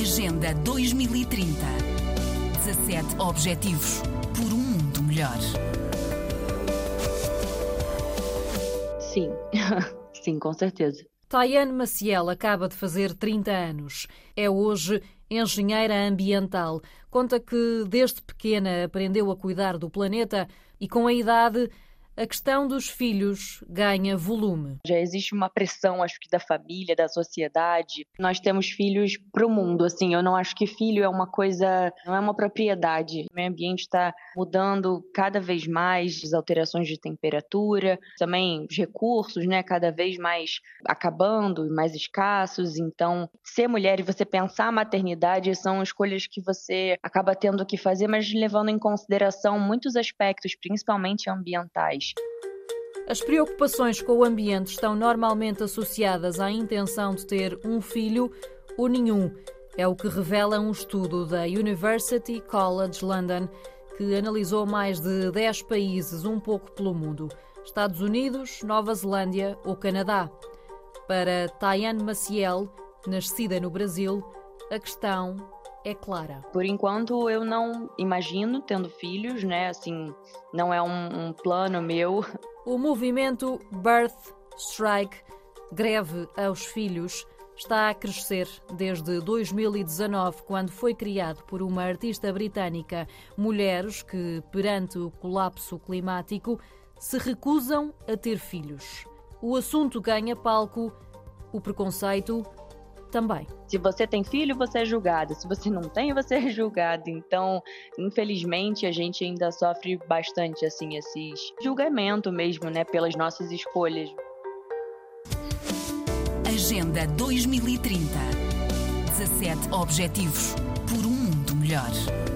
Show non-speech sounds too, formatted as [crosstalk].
Agenda 2030. 17 Objetivos por um mundo melhor. Sim, [laughs] sim, com certeza. Tayane Maciel acaba de fazer 30 anos. É hoje engenheira ambiental. Conta que desde pequena aprendeu a cuidar do planeta e com a idade a questão dos filhos ganha volume. Já existe uma pressão, acho que da família, da sociedade. Nós temos filhos para o mundo, assim. Eu não acho que filho é uma coisa, não é uma propriedade. O meio ambiente está mudando cada vez mais, as alterações de temperatura, também os recursos, né, cada vez mais acabando, mais escassos. Então, ser mulher e você pensar a maternidade são escolhas que você acaba tendo que fazer, mas levando em consideração muitos aspectos, principalmente ambientais. As preocupações com o ambiente estão normalmente associadas à intenção de ter um filho ou nenhum. É o que revela um estudo da University College London, que analisou mais de 10 países um pouco pelo mundo: Estados Unidos, Nova Zelândia ou Canadá. Para Tayane Maciel, nascida no Brasil, a questão é clara. Por enquanto, eu não imagino tendo filhos, né? Assim, não é um, um plano meu. O movimento Birth Strike, greve aos filhos, está a crescer desde 2019, quando foi criado por uma artista britânica. Mulheres que, perante o colapso climático, se recusam a ter filhos. O assunto ganha palco, o preconceito também. Se você tem filho, você é julgado. Se você não tem, você é julgado. Então, infelizmente, a gente ainda sofre bastante assim esses julgamento mesmo, né, pelas nossas escolhas. Agenda 2030. 17 Objetivos por um mundo melhor.